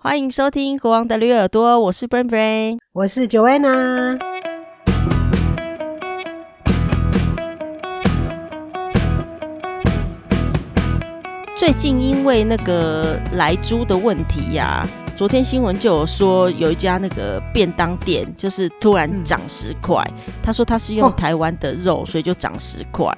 欢迎收听《国王的驴耳朵》，我是 Brain Brain，我是 Joanna。最近因为那个来猪的问题呀、啊，昨天新闻就有说有一家那个便当店，就是突然涨十块。他说他是用台湾的肉，哦、所以就涨十块。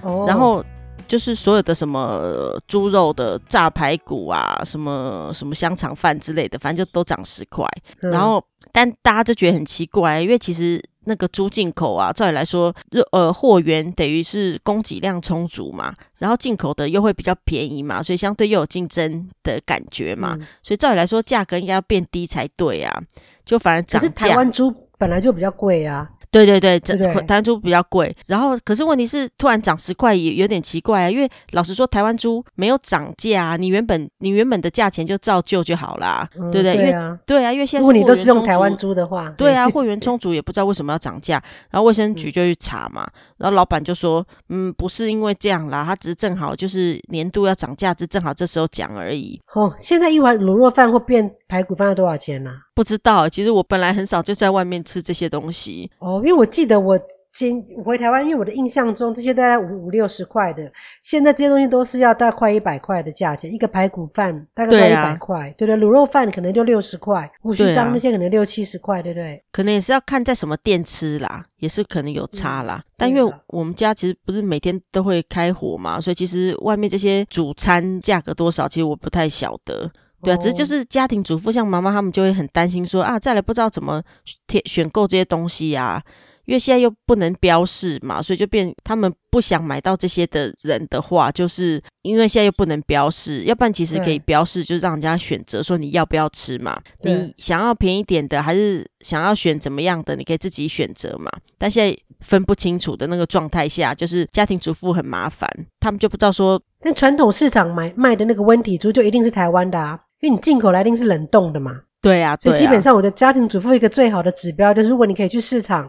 哦，然后。就是所有的什么猪肉的炸排骨啊，什么什么香肠饭之类的，反正就都涨十块。嗯、然后，但大家就觉得很奇怪，因为其实那个猪进口啊，照理来说，呃，货源等于是供给量充足嘛，然后进口的又会比较便宜嘛，所以相对又有竞争的感觉嘛，嗯、所以照理来说，价格应该要变低才对啊，就反而涨价。可是台湾猪本来就比较贵啊。对对对，这台湾猪比较贵，然后可是问题是突然涨十块也有点奇怪啊，因为老实说台湾猪没有涨价啊，你原本你原本的价钱就照旧就好啦，嗯、对不对？对啊，对啊，因为现在如果你都是用台湾猪的话，对啊，货源充足也不知道为什么要涨价，然后卫生局就去查嘛，然后老板就说，嗯，不是因为这样啦，他只是正好就是年度要涨价，只正好这时候讲而已。哦，现在一碗卤肉饭或变排骨饭要多少钱呢、啊？不知道，其实我本来很少就在外面吃这些东西哦，因为我记得我今回台湾，因为我的印象中这些大概五五六十块的，现在这些东西都是要大概快一百块的价钱，一个排骨饭大概快一百块，对不对？卤肉饭可能就六十块，五十张那些可能六七十块，对不对？可能也是要看在什么店吃啦，也是可能有差啦。嗯、但因为我们家其实不是每天都会开火嘛，所以其实外面这些主餐价格多少，其实我不太晓得。对啊，只是就是家庭主妇，像妈妈他们就会很担心说啊，再来不知道怎么选选购这些东西呀、啊，因为现在又不能标示嘛，所以就变他们不想买到这些的人的话，就是因为现在又不能标示，要不然其实可以标示，就是让人家选择说你要不要吃嘛，你想要便宜点的，还是想要选怎么样的，你可以自己选择嘛。但现在分不清楚的那个状态下，就是家庭主妇很麻烦，他们就不知道说，那传统市场买卖的那个温体猪就一定是台湾的啊。因为你进口来一定是冷冻的嘛，对啊，所以基本上我的家庭主妇一个最好的指标就是，如果你可以去市场，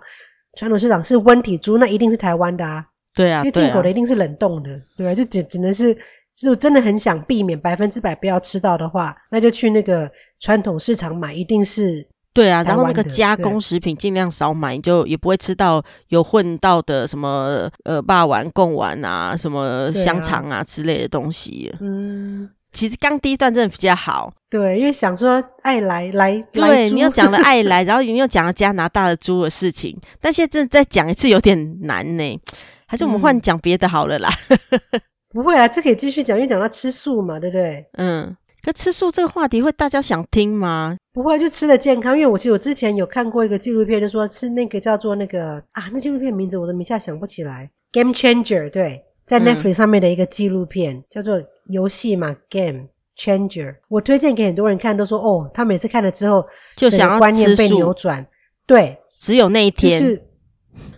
传统市场是温体猪，那一定是台湾的啊，对啊，因为进口的一定是冷冻的，对啊，就只只能是，就真的很想避免百分之百不要吃到的话，那就去那个传统市场买，一定是对啊，然后那个加工食品尽量少买，你就也不会吃到有混到的什么呃霸丸、贡丸啊，什么香肠啊之类的东西，嗯。其实刚第一段真的比较好，对，因为想说爱来来，对，你又讲了爱来，然后你又讲了加拿大的猪的事情，但现在真的再讲一次有点难呢，还是我们换讲别的好了啦？嗯、不会啊，这可以继续讲，因为讲到吃素嘛，对不对？嗯，可吃素这个话题会大家想听吗？不会，就吃的健康，因为我其实我之前有看过一个纪录片，就说吃那个叫做那个啊，那纪录片名字我都一下想不起来，Game Changer，对。在 Netflix 上面的一个纪录片，嗯、叫做游戏嘛，Game Changer。我推荐给很多人看，都说哦，他每次看了之后就想要观念被扭转。对，只有那一天，就是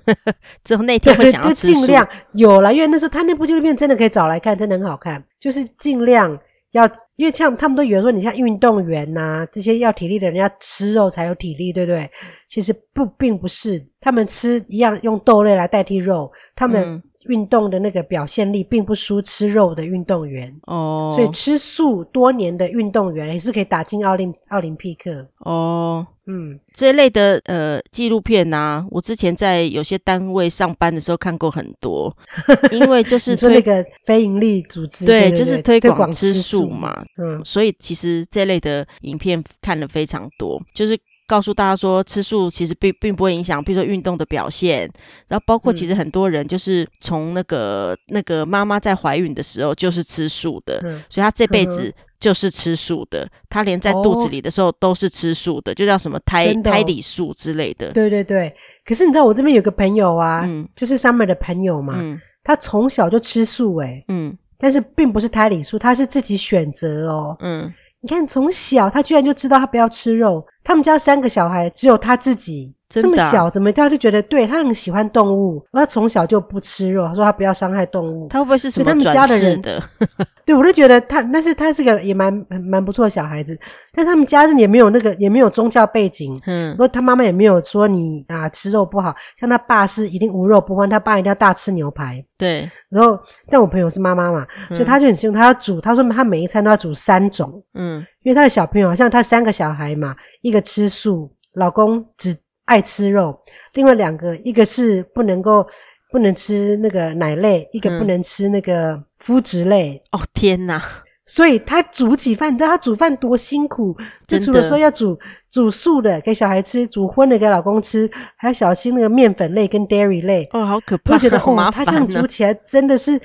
只有那一天会想要吃尽量有了，因为那时候他那部纪录片真的可以找来看，真的很好看。就是尽量要，因为像他们都以为说，你像运动员呐、啊，这些要体力的人要吃肉才有体力，对不对？其实不，并不是，他们吃一样用豆类来代替肉，他们、嗯。运动的那个表现力并不输吃肉的运动员。哦，所以吃素多年的运动员也是可以打进奥林奥林匹克。哦。嗯，这一类的呃纪录片啊，我之前在有些单位上班的时候看过很多，因为就是说那个非营利组织对，对，对，对，就是推广吃素嘛，嗯，所以其实这类的影片看了非常多，就是。告诉大家说，吃素其实并并不会影响，比如说运动的表现。然后包括其实很多人就是从那个、嗯、那个妈妈在怀孕的时候就是吃素的，嗯、所以她这辈子就是吃素的。她、嗯、连在肚子里的时候都是吃素的，哦、就叫什么胎胎里素之类的。对对对。可是你知道我这边有个朋友啊，嗯、就是 Summer 的朋友嘛，嗯、他从小就吃素诶、欸、嗯，但是并不是胎里素，他是自己选择哦，嗯。你看，从小他居然就知道他不要吃肉。他们家三个小孩，只有他自己这么小怎么他就觉得对他很喜欢动物，他从小就不吃肉，他说他不要伤害动物。他会不会是什么他们家的人的？对，我就觉得他，但是他是个也蛮蛮不错的小孩子，但他们家是也没有那个也没有宗教背景，嗯，说他妈妈也没有说你啊吃肉不好，像他爸是一定无肉不欢，他爸一定要大吃牛排，对。然后，但我朋友是妈妈嘛，所以他就很辛苦，他要煮，他说他每一餐都要煮三种，嗯，因为他的小朋友好像他三个小孩嘛，一个吃素，老公只爱吃肉，另外两个一个是不能够。不能吃那个奶类，一个不能吃那个麸质类。嗯、哦天哪！所以他煮起饭，你知道他煮饭多辛苦？就煮的时候要煮煮素的给小孩吃，煮荤的给老公吃，还要小心那个面粉类跟 dairy 类。哦，好可怕！我觉得好麻烦。他这样煮起来真的是，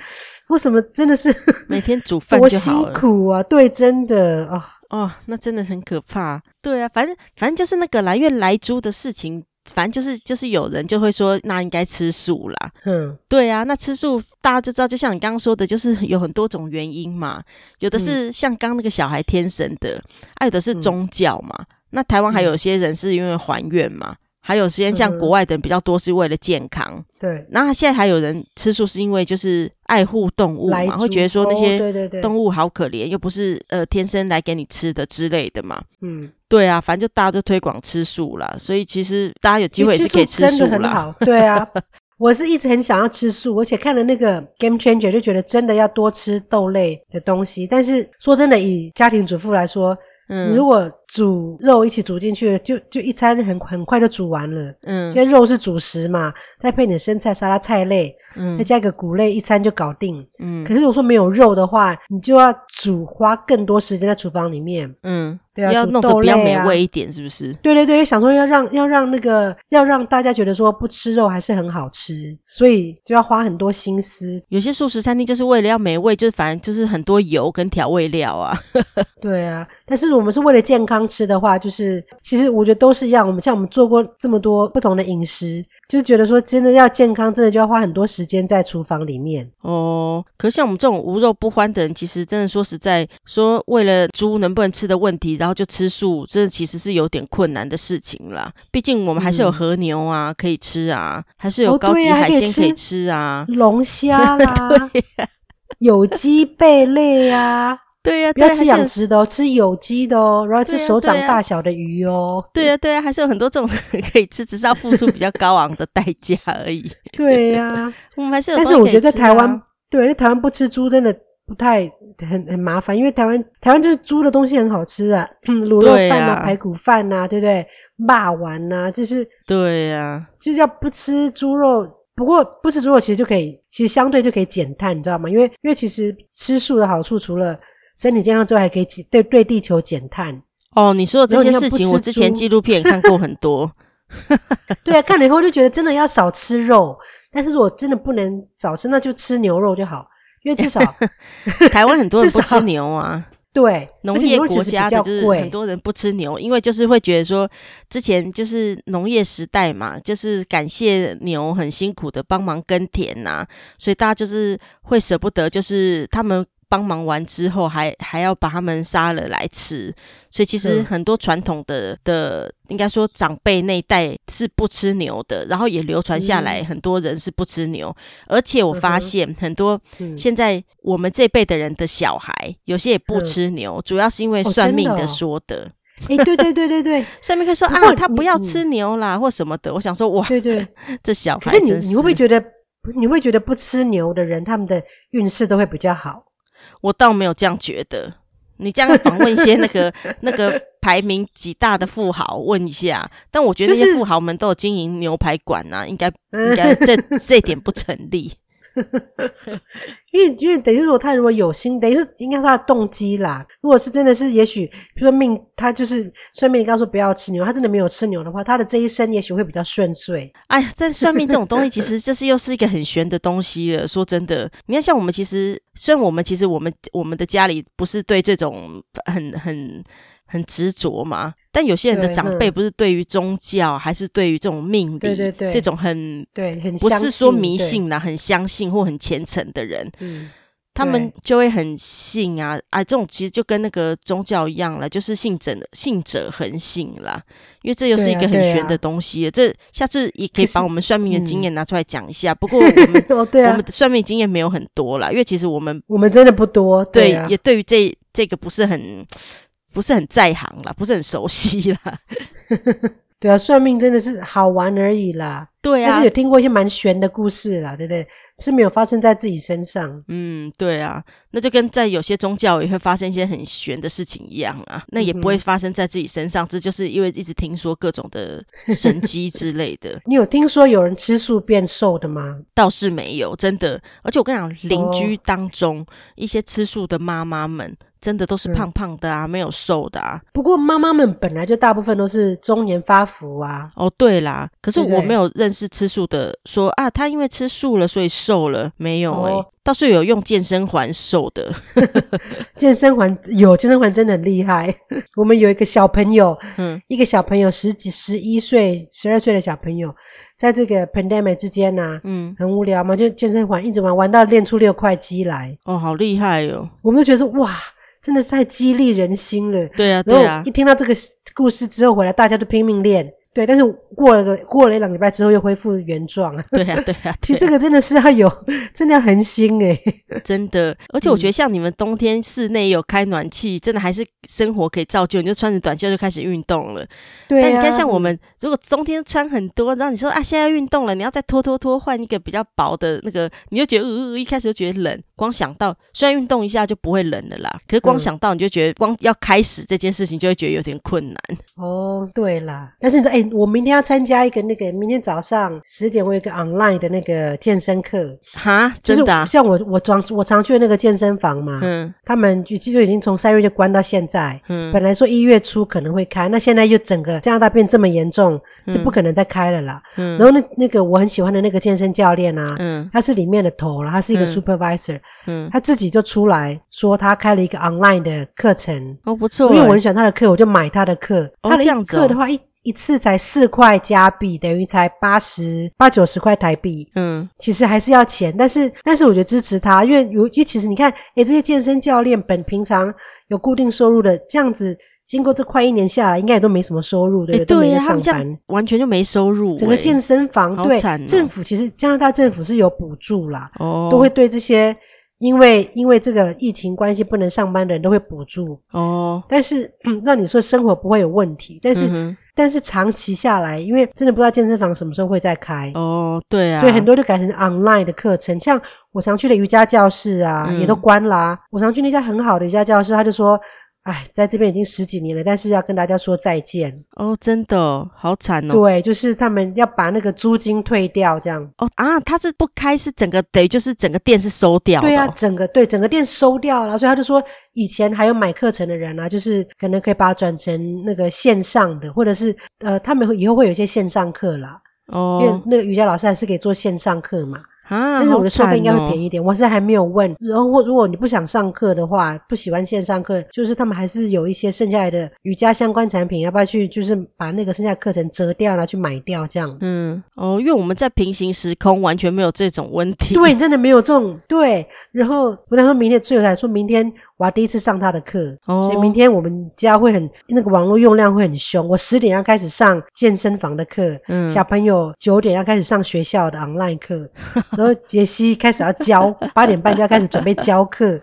为什么真的是每天煮饭多辛苦啊？对，真的啊。哦，哦，那真的很可怕。对啊，反正反正就是那个来月来猪的事情。反正就是就是有人就会说，那应该吃素啦。嗯，对啊，那吃素大家就知道，就像你刚刚说的，就是有很多种原因嘛。有的是像刚那个小孩天神的，还有的是宗教嘛。嗯、那台湾还有些人是因为还愿嘛。还有时间像国外的人比较多，是为了健康。嗯、对，那现在还有人吃素，是因为就是爱护动物嘛，会觉得说那些动物好可怜，又不是呃天生来给你吃的之类的嘛。嗯，对啊，反正就大家都推广吃素啦，所以其实大家有机会是可以吃素啦。真的很好。对啊，我是一直很想要吃素，而且看了那个 Game Changer 就觉得真的要多吃豆类的东西。但是说真的，以家庭主妇来说，嗯，你如果煮肉一起煮进去，就就一餐很很快就煮完了。嗯，因为肉是主食嘛，再配点生菜、沙拉、菜类，嗯，再加一个谷类，一餐就搞定。嗯，可是如果说没有肉的话，你就要煮，花更多时间在厨房里面。嗯。对啊，要弄得比较美味一点，是不是？对对对，想说要让要让那个要让大家觉得说不吃肉还是很好吃，所以就要花很多心思。有些素食餐厅就是为了要美味，就是反正就是很多油跟调味料啊。对啊，但是我们是为了健康吃的话，就是其实我觉得都是一样。我们像我们做过这么多不同的饮食。就是觉得说，真的要健康，真的就要花很多时间在厨房里面哦。可是像我们这种无肉不欢的人，其实真的说实在，说为了猪能不能吃的问题，然后就吃素，这其实是有点困难的事情啦。毕竟我们还是有和牛啊、嗯、可以吃啊，还是有高级海鲜可以吃啊，龙虾 啦，有机贝类啊。对呀、啊，不要吃养殖的哦，吃有机的哦，然后吃手掌大小的鱼哦。对呀、啊，对呀、啊，还是有很多这种 可以吃，只是要付出比较高昂的代价而已。对呀、啊，我们还是有、啊。但是我觉得在台湾，对，在台湾不吃猪真的不太很很麻烦，因为台湾台湾就是猪的东西很好吃啊，卤肉饭啊，啊排骨饭呐、啊，对不对？霸丸呐，就是对呀、啊，就是要不吃猪肉。不过不吃猪肉其实就可以，其实相对就可以减碳，你知道吗？因为因为其实吃素的好处除了身体健康之外，还可以对对地球减碳。哦，你说的这些事情，我之前纪录片也看过很多。对啊，看了以后就觉得真的要少吃肉，但是如果真的不能少吃，那就吃牛肉就好，因为至少 台湾很多人不吃牛啊。对，农业国家的就是很多人不吃牛，因为就是会觉得说，之前就是农业时代嘛，就是感谢牛很辛苦的帮忙耕田呐、啊，所以大家就是会舍不得，就是他们。帮忙完之后还，还还要把他们杀了来吃，所以其实很多传统的的，应该说长辈那一代是不吃牛的，然后也流传下来，很多人是不吃牛。嗯、而且我发现很多现在我们这辈的人的小孩，有些也不吃牛，主要是因为算命的说的。哎、对对对对对，算命会说啊，他不要吃牛啦，或什么的。我想说，哇，对对，这小孩可是，你你会不会觉得，你会觉得不吃牛的人，他们的运势都会比较好？我倒没有这样觉得，你这样访问一些那个 那个排名几大的富豪问一下，但我觉得那些富豪们都有经营牛排馆啊，应该 应该这这点不成立。因为因为等于说他如果有心，等于是应该是他的动机啦。如果是真的是，也许比如说命，他就是算命，你刚说不要吃牛，他真的没有吃牛的话，他的这一生也许会比较顺遂。哎呀，但算命这种东西，其实这是又是一个很玄的东西了。说真的，你看像我们，其实虽然我们其实我们我们的家里不是对这种很很。很执着嘛，但有些人的长辈不是对于宗教，还是对于这种命理，对对对，这种很对很不是说迷信啦，很相信或很虔诚的人。嗯，他们就会很信啊啊！这种其实就跟那个宗教一样了，就是信者信者恒信啦。因为这又是一个很玄的东西，这下次也可以把我们算命的经验拿出来讲一下。不过我 们我们的算命经验没有很多啦，因为其实我们我们真的不多，对，也对于这这个不是很不是很在行啦，不是很熟悉啦。对啊，算命真的是好玩而已啦。对啊，但是有听过一些蛮玄的故事啦，对不对？是没有发生在自己身上。嗯，对啊，那就跟在有些宗教也会发生一些很玄的事情一样啊。那也不会发生在自己身上，嗯、这就是因为一直听说各种的神机之类的。你有听说有人吃素变瘦的吗？倒是没有，真的。而且我跟你讲，邻居当中、哦、一些吃素的妈妈们。真的都是胖胖的啊，嗯、没有瘦的啊。不过妈妈们本来就大部分都是中年发福啊。哦，对啦，可是我没有认识吃素的说啊，他因为吃素了所以瘦了，没有哎、欸，哦、倒是有用健身环瘦的。健身环有健身环真的很厉害。我们有一个小朋友，嗯，一个小朋友十几、十一岁、十二岁的小朋友，在这个 pandemic 之间呢、啊，嗯，很无聊嘛，就健身环一直玩，玩到练出六块肌来。哦，好厉害哟！我们都觉得说哇。真的是太激励人心了。对啊，对啊。一听到这个故事之后回来，大家都拼命练。对，但是过了个过了一两礼拜之后又恢复原状。对啊，对啊。其实这个真的是要有，真的要恒心诶。真的，而且我觉得像你们冬天室内有开暖气，嗯、真的还是生活可以造就，你就穿着短袖就开始运动了。对、啊。但你看，像我们如果冬天穿很多，然后你说啊，现在运动了，你要再脱脱脱换一个比较薄的那个，你就觉得呃呃，一开始就觉得冷。光想到虽然运动一下就不会冷了啦，可是光想到你就觉得光要开始这件事情就会觉得有点困难。哦，对啦。但是你知我明天要参加一个那个，明天早上十点我有一个 online 的那个健身课。哈，真的、啊？像我我常我常去的那个健身房嘛，嗯，他们就其实已经从三月就关到现在，嗯，本来说一月初可能会开，那现在就整个加拿大变这么严重，是不可能再开了啦。嗯，然后那那个我很喜欢的那个健身教练啊，嗯，他是里面的头了，他是一个 supervisor，嗯，他自己就出来说他开了一个 online 的课程，哦，不错，因为我很喜欢他的课，我就买他的课，他的课的话一。一次才四块加币，等于才八十八九十块台币。嗯，其实还是要钱，但是但是我觉得支持他，因为有因为其实你看，诶这些健身教练本平常有固定收入的，这样子经过这快一年下来，应该也都没什么收入，对不对？对呀，上班完全就没收入。整个健身房对政府其实加拿大政府是有补助啦，哦，都会对这些因为因为这个疫情关系不能上班的人都会补助哦。但是嗯，让你说生活不会有问题，但是。但是长期下来，因为真的不知道健身房什么时候会再开哦，对啊，所以很多就改成 online 的课程。像我常去的瑜伽教室啊，嗯、也都关啦、啊。我常去那家很好的瑜伽教室，他就说。哎，在这边已经十几年了，但是要跟大家说再见哦，真的好惨哦。对，就是他们要把那个租金退掉，这样哦啊，他是不开，是整个等于就是整个店是收掉的。对啊，整个对整个店收掉了，所以他就说以前还有买课程的人啊，就是可能可以把它转成那个线上的，或者是呃，他们以后会有一些线上课啦。哦，因为那个瑜伽老师还是可以做线上课嘛。啊，但是我的收费应该会便宜一点，哦、我现在还没有问。然后，如果你不想上课的话，不喜欢线上课，就是他们还是有一些剩下来的瑜伽相关产品，要不要去就是把那个剩下的课程折掉了去买掉这样？嗯，哦，因为我们在平行时空完全没有这种问题。对，真的没有这种对。然后我跟他说明天，最后才说明天。我要第一次上他的课，哦、所以明天我们家会很那个网络用量会很凶。我十点要开始上健身房的课，嗯，小朋友九点要开始上学校的 online 课，然后杰西开始要教，八点半就要开始准备教课。哦、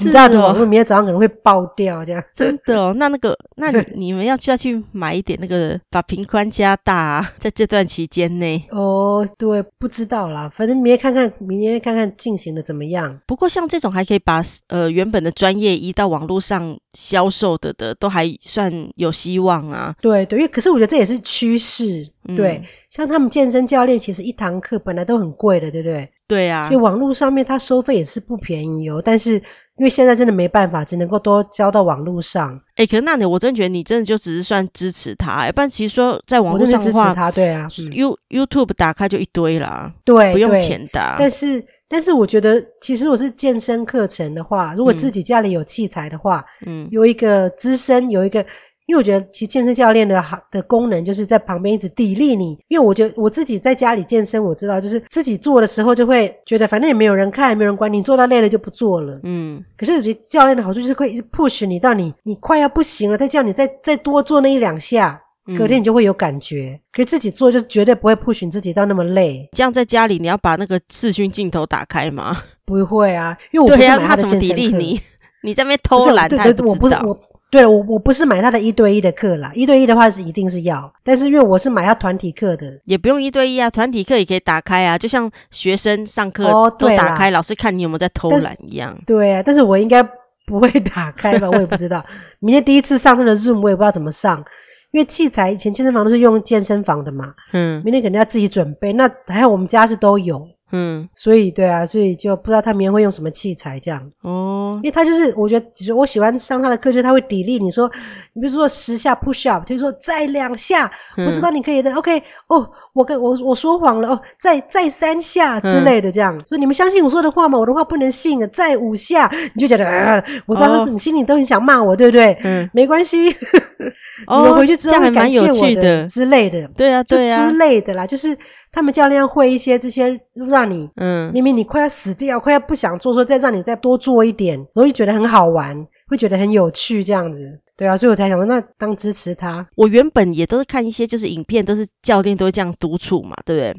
你知道的，网络明天早上可能会爆掉，这样真的哦。那那个，那你你们要就要去买一点那个，把频宽加大，啊，在这段期间内。哦，对，不知道啦，反正明天看看，明天看看进行的怎么样。不过像这种还可以把呃原本的专业移到网络上销售的的都还算有希望啊。对对，因为可是我觉得这也是趋势。嗯、对，像他们健身教练，其实一堂课本来都很贵的，对不对？对啊。所以网络上面他收费也是不便宜哦。但是因为现在真的没办法，只能够多交到网络上。哎，可是那你我真的觉得你真的就只是算支持他，要不然其实说在网络上的话，支持他，对啊。You、嗯、YouTube 打开就一堆啦，对，不用钱的。但是。但是我觉得，其实我是健身课程的话，如果自己家里有器材的话，嗯，有一个资深，有一个因为我觉得其实健身教练的好的功能就是在旁边一直砥砺你。因为我觉得我自己在家里健身，我知道就是自己做的时候就会觉得反正也没有人看，也没有人管你，做到累了就不做了。嗯。可是我觉得教练的好处就是会一直 push 你到你你快要不行了，再叫你再再多做那一两下，隔天你就会有感觉。嗯、可是自己做就是绝对不会 push 你自己到那么累。这样在家里你要把那个视讯镜头打开吗？不会啊，因为我不是买他的健身课。对啊，他怎么砥砺你？你在那边偷懒，对对对，我不知道。对，我我不是买他的一对一的课啦，一对一的话是一定是要，但是因为我是买他团体课的，也不用一对一啊，团体课也可以打开啊，就像学生上课都打开，哦、老师看你有没有在偷懒一样。对啊，但是我应该不会打开吧？我也不知道，明天第一次上他的 Zoom，我也不知道怎么上，因为器材以前健身房都是用健身房的嘛，嗯，明天肯定要自己准备，那还有我们家是都有。嗯，所以对啊，所以就不知道他明天会用什么器材这样。哦，因为他就是我觉得，其实我喜欢上他的课，就是他会砥砺你说，你比如说十下 push up，就是说再两下，嗯、我知道你可以的，OK，哦，我跟我我说谎了哦，再再三下之类的这样，嗯、所以你们相信我说的话吗？我的话不能信啊，再五下你就觉得，呃，我知道你心里都很想骂我，对不对？嗯，没关系，你们回去之后会感谢我的之类的，对啊，对啊，之类的啦，就是。他们教练会一些这些，让你，嗯，明明你快要死掉，快要不想做，说再让你再多做一点，容易觉得很好玩，会觉得很有趣，这样子，对啊，所以我才想说，那当支持他。我原本也都是看一些，就是影片，都是教练都会这样督促嘛，对不对？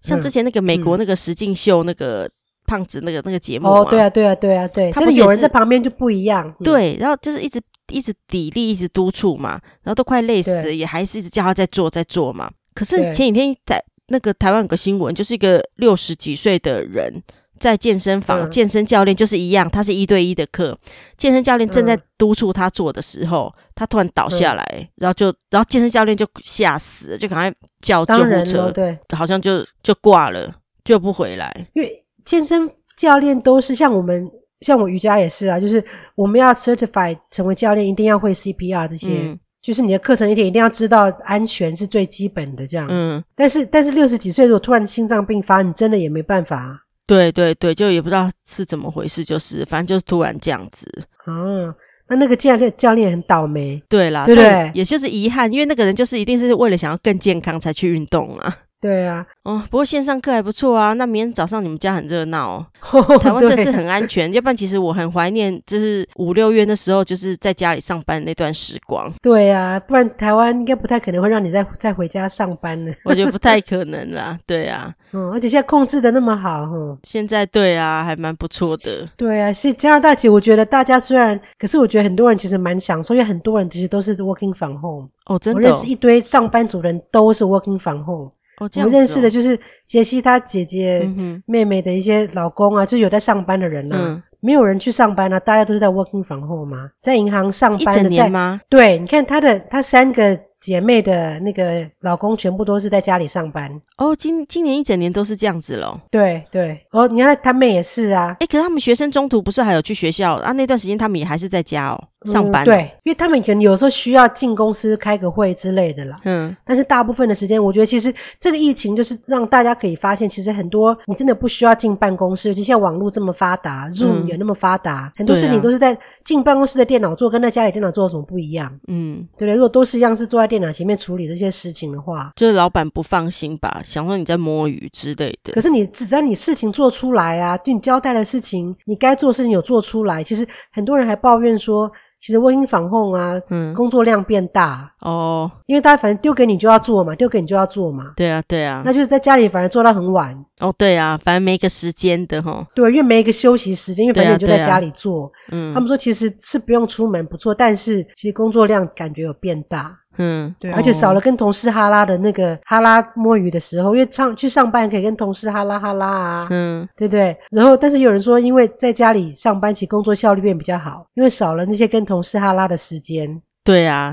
像之前那个美国那个实境秀，那个胖子那个那个节目，哦，对啊，对啊，对啊，对，他们有人在旁边就不一样，对，然后就是一直一直砥砺，一直督促嘛，然后都快累死，也还是一直叫他在做，在做嘛。可是前几天在。那个台湾有个新闻，就是一个六十几岁的人在健身房，嗯、健身教练就是一样，他是一对一的课，健身教练正在督促他做的时候，嗯、他突然倒下来，嗯、然后就，然后健身教练就吓死了，就赶快叫救护车，对，好像就就挂了，救不回来。因为健身教练都是像我们，像我瑜伽也是啊，就是我们要 certify 成为教练，一定要会 CPR 这些。嗯就是你的课程一点一定要知道安全是最基本的，这样。嗯。但是但是六十几岁如果突然心脏病发，你真的也没办法。对对对，就也不知道是怎么回事，就是反正就是突然这样子。哦，那那个教练教练很倒霉。对啦，对不对？也就是遗憾，因为那个人就是一定是为了想要更健康才去运动啊。对啊，哦，不过线上课还不错啊。那明天早上你们家很热闹哦，哦台湾这是很安全。要不然其实我很怀念，就是五六月那时候，就是在家里上班那段时光。对啊，不然台湾应该不太可能会让你再再回家上班了。我觉得不太 可能啦，对啊。嗯，而且现在控制的那么好，嗯，现在对啊，还蛮不错的。对啊，是加拿大，其实我觉得大家虽然，可是我觉得很多人其实蛮享受，因为很多人其实都是 working from home。哦，真的哦，我认识一堆上班族人都是 working from home。哦，这样子哦，我们认识的就是杰西他姐姐、嗯、哼妹妹的一些老公啊，就是有在上班的人啊，嗯、没有人去上班啊，大家都是在 working from home 嘛，在银行上班的，一整年吗？对，你看她的她三个。姐妹的那个老公全部都是在家里上班哦，今今年一整年都是这样子咯。对对，哦，你看她妹也是啊。诶，可是他们学生中途不是还有去学校啊？那段时间他们也还是在家哦，上班。嗯。对，因为他们可能有时候需要进公司开个会之类的啦。嗯。但是大部分的时间，我觉得其实这个疫情就是让大家可以发现，其实很多你真的不需要进办公室，尤其像网络这么发达，Zoom 也那么发达，嗯、很多事情都是在进办公室的电脑做，跟在家里电脑做有什么不一样？嗯，对不对？如果都是一样，是坐在电脑前面处理。这些事情的话，就是老板不放心吧，想说你在摸鱼之类的。可是你只要你事情做出来啊，就你交代的事情，你该做的事情有做出来。其实很多人还抱怨说，其实 working from home 啊，嗯，工作量变大哦，因为大家反正丢给你就要做嘛，丢给你就要做嘛。对啊，对啊，那就是在家里反而做到很晚哦。对啊，反正没一个时间的哈。对，因为没一个休息时间，因为反正你就在家里做。嗯，他们说其实是不用出门不错，但是其实工作量感觉有变大。嗯，对，而且少了跟同事哈拉的那个哈拉摸鱼的时候，因为上去上班可以跟同事哈拉哈拉啊，嗯，对不对？然后，但是有人说，因为在家里上班，其实工作效率变比较好，因为少了那些跟同事哈拉的时间。对啊，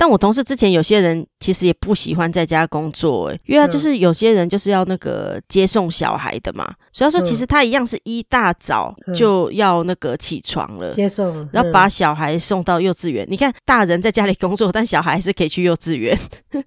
但我同事之前有些人其实也不喜欢在家工作，诶，因为他就是有些人就是要那个接送小孩的嘛，所以他说其实他一样是一大早就要那个起床了，接送，然后把小孩送到幼稚园。你看大人在家里工作，但小孩还是可以去幼稚园。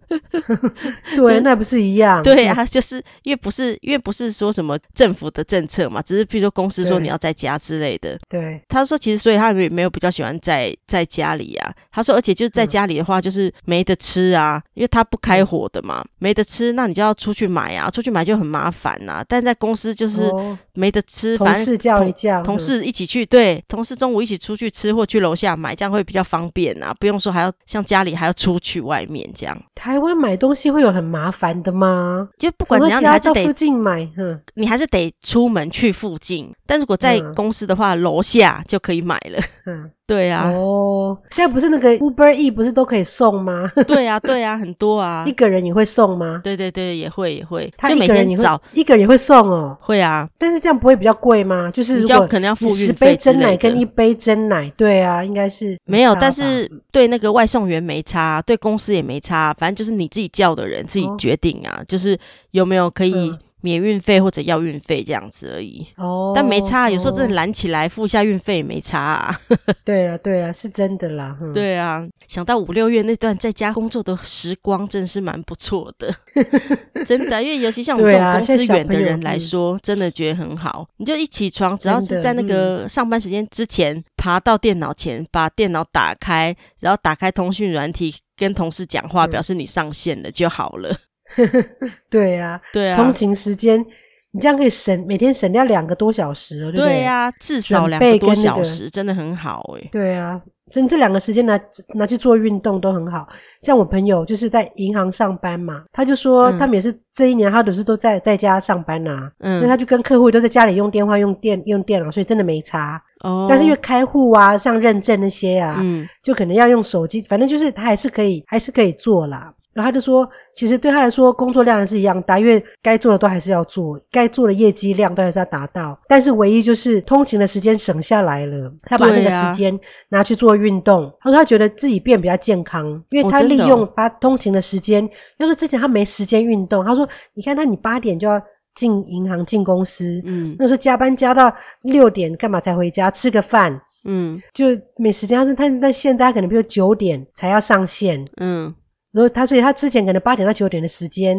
对，那不是一样？对啊，就是因为不是因为不是说什么政府的政策嘛，只是比如说公司说你要在家之类的。对，他说其实所以他也没有比较喜欢在在家里啊。他说而且就是在家里的话就是没得吃啊，因为他不开火的嘛，没得吃，那你就要出去买啊，出去买就很麻烦呐。但在公司就是没得吃，反正同事叫一叫，同事一起去，对，同事中午一起出去吃或去楼下买，这样会比较方便啊，不用说还要像家里还要出去外面这样。台湾买东西会有很麻烦的吗？就不管怎样，你还是得附近买，嗯你还是得出门去附近。但如果在公司的话，楼下就可以买了。嗯，对啊。哦，现在不是那个 Uber E 不是都可以送吗？对啊，对啊，很多啊。一个人也会送吗？对对对，也会也会。他一个人也会，一个人也会送哦。会啊，但是这样不会比较贵吗？就是如果可能要付。十杯真奶跟一杯真奶，对啊，应该是没有。但是对那个外送员没差，对公司也没差，反正就是你自己叫的人自己决定啊，就是有没有可以。免运费或者要运费这样子而已，哦，但没差，有时候真的拦起来付一下运费也没差啊。对啊，对啊，是真的啦。嗯、对啊，想到五六月那段在家工作的时光，真是蛮不错的，真的。因为尤其像我们这种公司远的人来说，真的觉得很好。你就一起床，只要是在那个上班时间之前，爬到电脑前，把电脑打开，然后打开通讯软体，跟同事讲话，表示你上线了就好了。对呀，对啊，通勤时间你这样可以省每天省掉两个多小时，对不对？对呀，至少两个多小时，真的很好哎。对啊，真这两个时间拿拿去做运动都很好。像我朋友就是在银行上班嘛，他就说他们也是这一年他都是都在在家上班呐，嗯，所以他就跟客户都在家里用电话、用电、用电脑，所以真的没差哦。但是因为开户啊、像认证那些啊，嗯，就可能要用手机，反正就是他还是可以，还是可以做啦。然后他就说，其实对他来说，工作量还是一样大，因为该做的都还是要做，该做的业绩量都还是要达到。但是唯一就是通勤的时间省下来了，他把那个时间拿去做运动。他说他觉得自己变比较健康，因为他利用他通勤的时间。要是之前他没时间运动，他说：“你看他，你八点就要进银行进公司，嗯，那时候加班加到六点，干嘛才回家吃个饭？嗯，就没时间。他说他那现在可能比如九点才要上线，嗯。”然后他，所以他之前可能八点到九点的时间，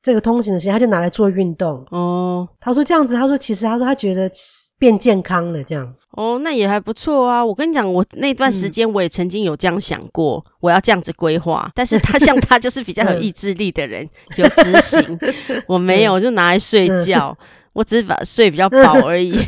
这个通勤的时间，他就拿来做运动。哦，他说这样子，他说其实他说他觉得变健康了，这样。哦，那也还不错啊。我跟你讲，我那段时间我也曾经有这样想过，嗯、我要这样子规划。但是他像他就是比较有意志力的人，有执行。我没有，我就拿来睡觉。嗯我只是把睡比较饱 而已，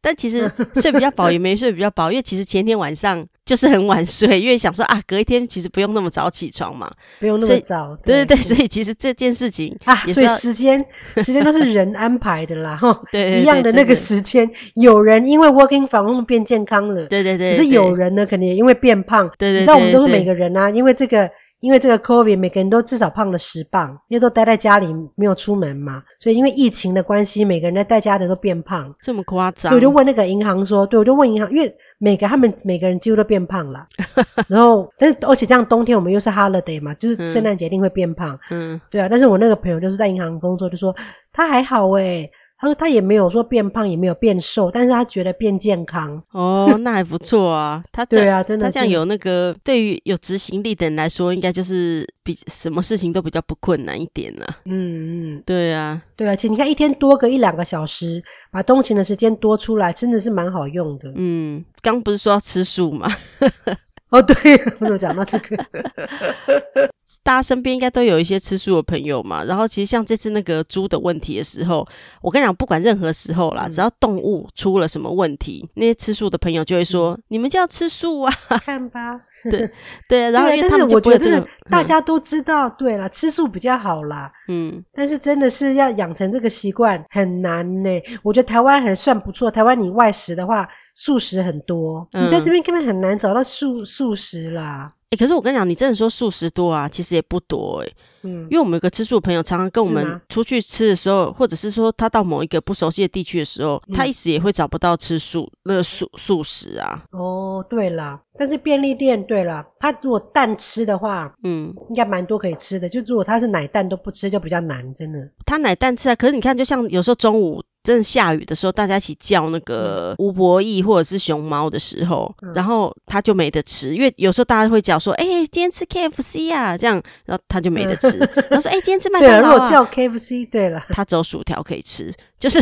但其实睡比较饱也没睡比较饱，因为其实前天晚上就是很晚睡，因为想说啊，隔一天其实不用那么早起床嘛，不用那么早。对对对，所以其实这件事情啊，所以时间时间都是人安排的啦，哈，对，一样的那个时间，有人因为 working from home 变健康了，对对对，可是有人呢，可能也因为变胖，对对，你知道我们都是每个人啊，因为这个。因为这个 COVID，每个人都至少胖了十磅，因为都待在家里没有出门嘛，所以因为疫情的关系，每个人在待家的都变胖，这么夸张？所以我就问那个银行说，对，我就问银行，因为每个他们每个人几乎都变胖了，然后但是而且这样冬天我们又是 holiday 嘛，就是圣诞节一定会变胖，嗯，对啊，但是我那个朋友就是在银行工作，就说他还好诶。他说他也没有说变胖，也没有变瘦，但是他觉得变健康。哦，那还不错啊。他对啊，真的，他这样有那个对于有执行力的人来说，应该就是比什么事情都比较不困难一点了。嗯嗯，对啊，对啊。其实你看，一天多个一两个小时，把通勤的时间多出来，真的是蛮好用的。嗯，刚不是说要吃素吗？哦，对，我怎么讲到这个？大家身边应该都有一些吃素的朋友嘛，然后其实像这次那个猪的问题的时候，我跟你讲，不管任何时候啦，嗯、只要动物出了什么问题，那些吃素的朋友就会说：“嗯、你们就要吃素啊！”看吧，对对，然后因为他们我觉得这个大家都知道，嗯、对啦，吃素比较好啦。嗯，但是真的是要养成这个习惯很难呢。我觉得台湾还算不错，台湾你外食的话，素食很多，嗯、你在这边根本很难找到素素食啦。欸、可是我跟你讲，你真的说素食多啊，其实也不多哎、欸。嗯，因为我们有个吃素的朋友，常常跟我们出去吃的时候，或者是说他到某一个不熟悉的地区的时候，嗯、他一时也会找不到吃素那个素素食啊。哦，对啦，但是便利店，对啦，他如果蛋吃的话，嗯，应该蛮多可以吃的。就如果他是奶蛋都不吃，就比较难，真的。他奶蛋吃啊，可是你看，就像有时候中午。真的下雨的时候，大家一起叫那个吴博义或者是熊猫的时候，嗯、然后他就没得吃，因为有时候大家会讲说：“哎、欸，今天吃 KFC 啊，这样，然后他就没得吃。嗯”他说：“哎、欸，今天吃麦当劳啊。”如果叫 KFC，对了，他只有薯条可以吃，就是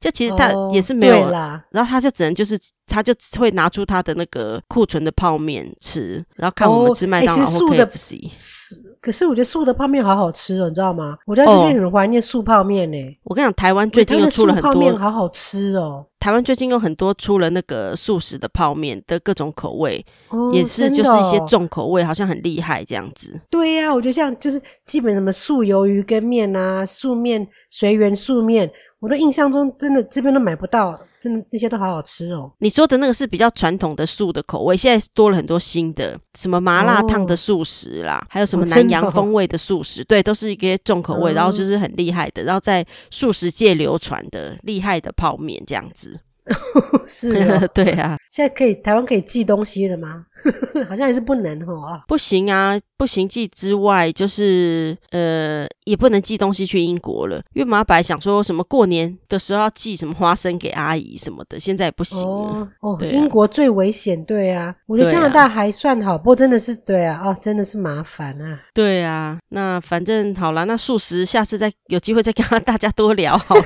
就其实他也是没有，哦、啦然后他就只能就是他就会拿出他的那个库存的泡面吃，然后看我们吃麦当劳或 KFC。哦可是我觉得素的泡面好好吃哦，你知道吗？我在这边很怀念素泡面呢、欸。我跟你讲，台湾最近又出了很多素泡面，好好吃哦。台湾最近有很多出了那个素食的泡面的各种口味，哦、也是就是一些重口味，好像很厉害这样子。对呀、啊，我觉得像就是基本什么素鱿鱼跟面啊、素面、随缘素面，我的印象中真的这边都买不到。真的那些都好好吃哦！你说的那个是比较传统的素的口味，现在多了很多新的，什么麻辣烫的素食啦，哦、还有什么南洋风味的素食，对，都是一个重口味，嗯、然后就是很厉害的，然后在素食界流传的厉害的泡面这样子。是哦，对啊，现在可以台湾可以寄东西了吗？好像还是不能哦。不行啊，不行寄之外，就是呃，也不能寄东西去英国了，因为马白想说什么过年的时候要寄什么花生给阿姨什么的，现在也不行哦。哦，啊、英国最危险，对啊，我觉得加拿大还算好，啊、不过真的是对啊，哦，真的是麻烦啊。对啊，那反正好了，那素食下次再有机会再跟大家多聊好了。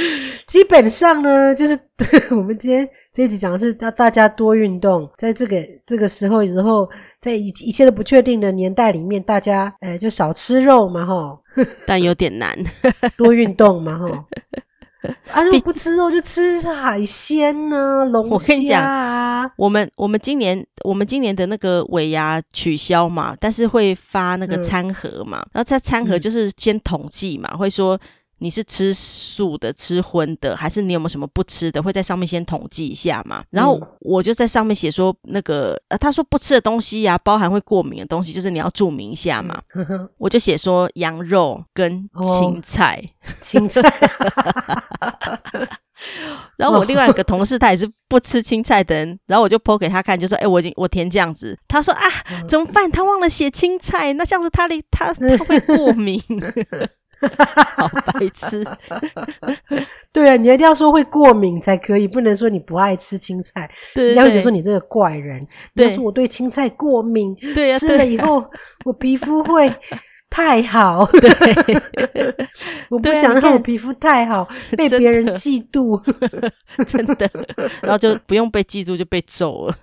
基本上呢，就是 我们今天这一集讲的是要大家多运动，在这个这个时候，然后在一一切都不确定的年代里面，大家呃就少吃肉嘛，哈，但有点难，多运动嘛，哈。啊，如果不吃肉就吃海鲜呢、啊，龙虾啊。我跟你讲，我们我们今年我们今年的那个尾牙取消嘛，但是会发那个餐盒嘛，嗯、然后在餐盒就是先统计嘛，嗯、会说。你是吃素的、吃荤的，还是你有没有什么不吃的？会在上面先统计一下嘛。然后我就在上面写说，那个呃，他说不吃的东西呀、啊，包含会过敏的东西，就是你要注明一下嘛。嗯、我就写说羊肉跟青菜，哦、青菜。然后我另外一个同事他也是不吃青菜的人，然后我就 po 给他看，就说：“哎、欸，我已经我填这样子。”他说：“啊，怎么办？他忘了写青菜，那这样子他离他他会过敏。” 好白痴！对啊，你一定要说会过敏才可以，不能说你不爱吃青菜。对，人家会觉得说你这个怪人。对，你要说我对青菜过敏，对啊，吃了以后 我皮肤会太好。对，我不想让我皮肤太好，被别人嫉妒。真的，然后就不用被嫉妒，就被揍了。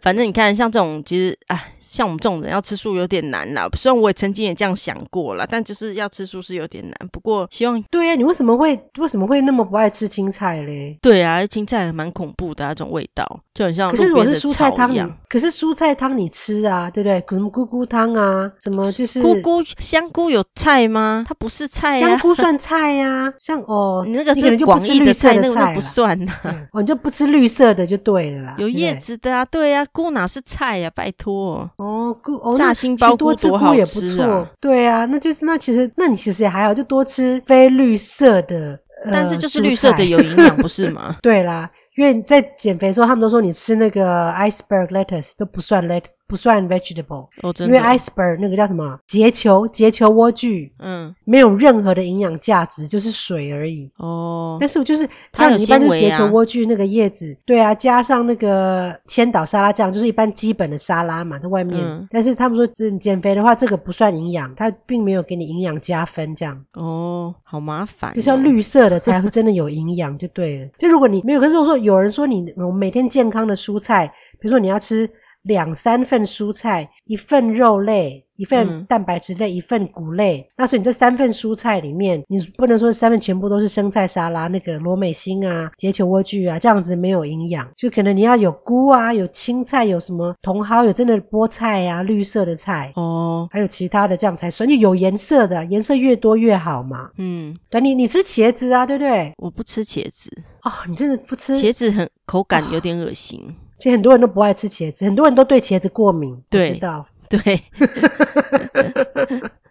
反正你看，像这种，其实哎。像我们这种人要吃素有点难啦，虽然我也曾经也这样想过啦，但就是要吃素是有点难。不过希望对呀、啊，你为什么会为什么会那么不爱吃青菜嘞？对啊，青菜蛮恐怖的、啊，那种味道就很像。可是我是蔬菜汤，可是蔬菜汤你吃啊，对不对？什么菇菇汤啊，什么就是菇菇香菇有菜吗？它不是菜香菇算菜呀、啊。像哦，你那个是广义的菜，那个不算呐、啊。哦，你就不吃绿色的就对了啦。有叶子的啊，对呀、啊，菇哪是菜呀、啊？拜托。哦，菇哦，炸杏鲍菇多好吃啊！对啊，那就是那其实那你其实也还好，就多吃非绿色的，呃、但是就是绿色的有营养，不是吗？对啦，因为在减肥的时候，他们都说你吃那个 iceberg lettuce 都不算 lettuce。不算 vegetable，哦、因为 iceberg 那个叫什么结球结球莴苣，嗯，没有任何的营养价值，就是水而已。哦，但是我就是像你一般就是结球莴苣那个叶子，对啊，加上那个千岛沙拉酱，就是一般基本的沙拉嘛，在外面。嗯、但是他们说，减肥的话，这个不算营养，它并没有给你营养加分，这样。哦，好麻烦、哦，就是要绿色的才会真的有营养，就对了。就如果你没有，可是如果说有人说你，我每天健康的蔬菜，比如说你要吃。两三份蔬菜，一份肉类，一份蛋白质类，嗯、一份谷类。那所以你这三份蔬菜里面，你不能说三份全部都是生菜沙拉，那个罗美心啊、结球莴苣啊，这样子没有营养。就可能你要有菇啊，有青菜，有什么茼蒿，有真的菠菜啊，绿色的菜哦，还有其他的这样才算。就有颜色的，颜色越多越好嘛。嗯，对，你你吃茄子啊，对不对？我不吃茄子哦，你真的不吃茄子很，很口感有点恶心。哦其实很多人都不爱吃茄子，很多人都对茄子过敏。对，知道。对，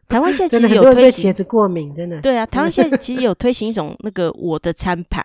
台湾现在其实有推行很多对茄子过敏，真的。对啊，台湾现在其实有推行一种那个我的餐盘，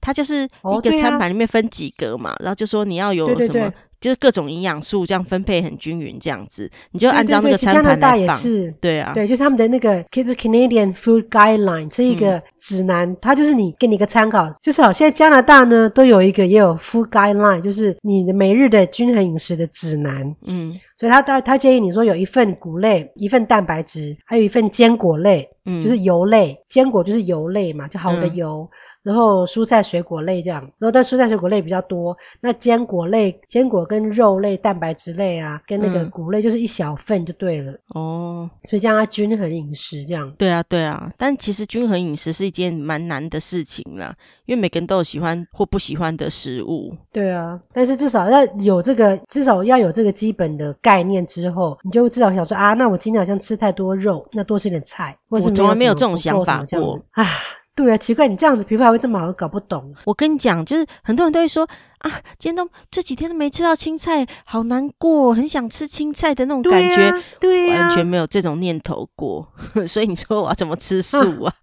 它就是一个餐盘里面分几格嘛，然后就说你要有什么。就是各种营养素这样分配很均匀，这样子你就按照那个餐盘来放。加拿大也是，对啊，对，就是他们的那个 Kids Canadian Food Guideline 是一个指南，嗯、它就是你给你一个参考。就是好，现在加拿大呢都有一个也有 Food Guideline，就是你的每日的均衡饮食的指南。嗯，所以他他他建议你说有一份谷类，一份蛋白质，还有一份坚果类，嗯，就是油类，坚果就是油类嘛，就好的油。嗯然后蔬菜水果类这样，然后但蔬菜水果类比较多。那坚果类、坚果跟肉类、蛋白质类啊，跟那个谷类就是一小份就对了。哦、嗯，所以这样它均衡饮食这样。对啊，对啊。但其实均衡饮食是一件蛮难的事情啦，因为每个人都有喜欢或不喜欢的食物。对啊，但是至少要有这个，至少要有这个基本的概念之后，你就至少想说啊，那我今天好像吃太多肉，那多吃点菜。或是我从来没有这种想法过啊。对啊，奇怪，你这样子皮肤还会这么好，搞不懂。我跟你讲，就是很多人都会说啊，今天都这几天都没吃到青菜，好难过，很想吃青菜的那种感觉，对啊，对啊，完全没有这种念头过。所以你说我要怎么吃素啊？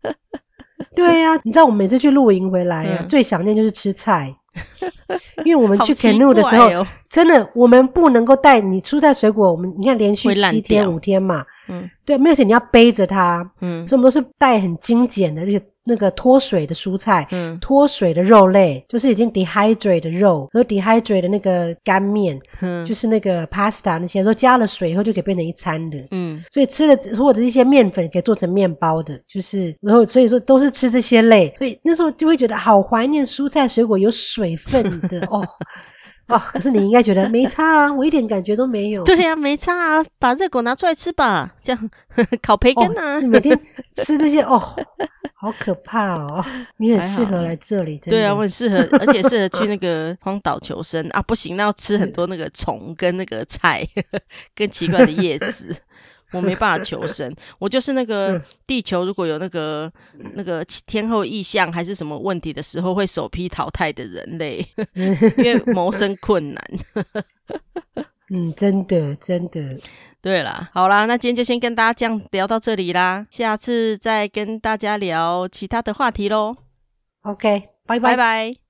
啊 对呀、啊，你知道我每次去露营回来啊，嗯、最想念就是吃菜，因为我们去 canoe 的时候，哦、真的我们不能够带你蔬菜水果，我们你看连续七天五天嘛。嗯，对，而且你要背着它，嗯，所以我们都是带很精简的，那些那个脱水的蔬菜，嗯，脱水的肉类，就是已经 dehydrate 的肉和 dehydrate 的那个干面，嗯，就是那个 pasta 那些，说加了水以后就可以变成一餐的，嗯，所以吃的或者一些面粉可以做成面包的，就是然后所以说都是吃这些类，所以那时候就会觉得好怀念蔬菜水果有水分的哦。哦，可是你应该觉得没差啊，我一点感觉都没有。对呀、啊，没差啊，把热狗拿出来吃吧，这样烤培根啊、哦，你每天吃这些哦，好可怕哦。你很适合来这里，真的。对啊，我很适合，而且适合去那个荒岛求生啊。不行，那要吃很多那个虫跟那个菜，跟奇怪的叶子。我没办法求 生，我就是那个地球如果有那个那个天后异象还是什么问题的时候，会首批淘汰的人类，因为谋生困难。嗯，真的真的。对啦，好啦，那今天就先跟大家这样聊到这里啦，下次再跟大家聊其他的话题喽。OK，拜拜拜拜。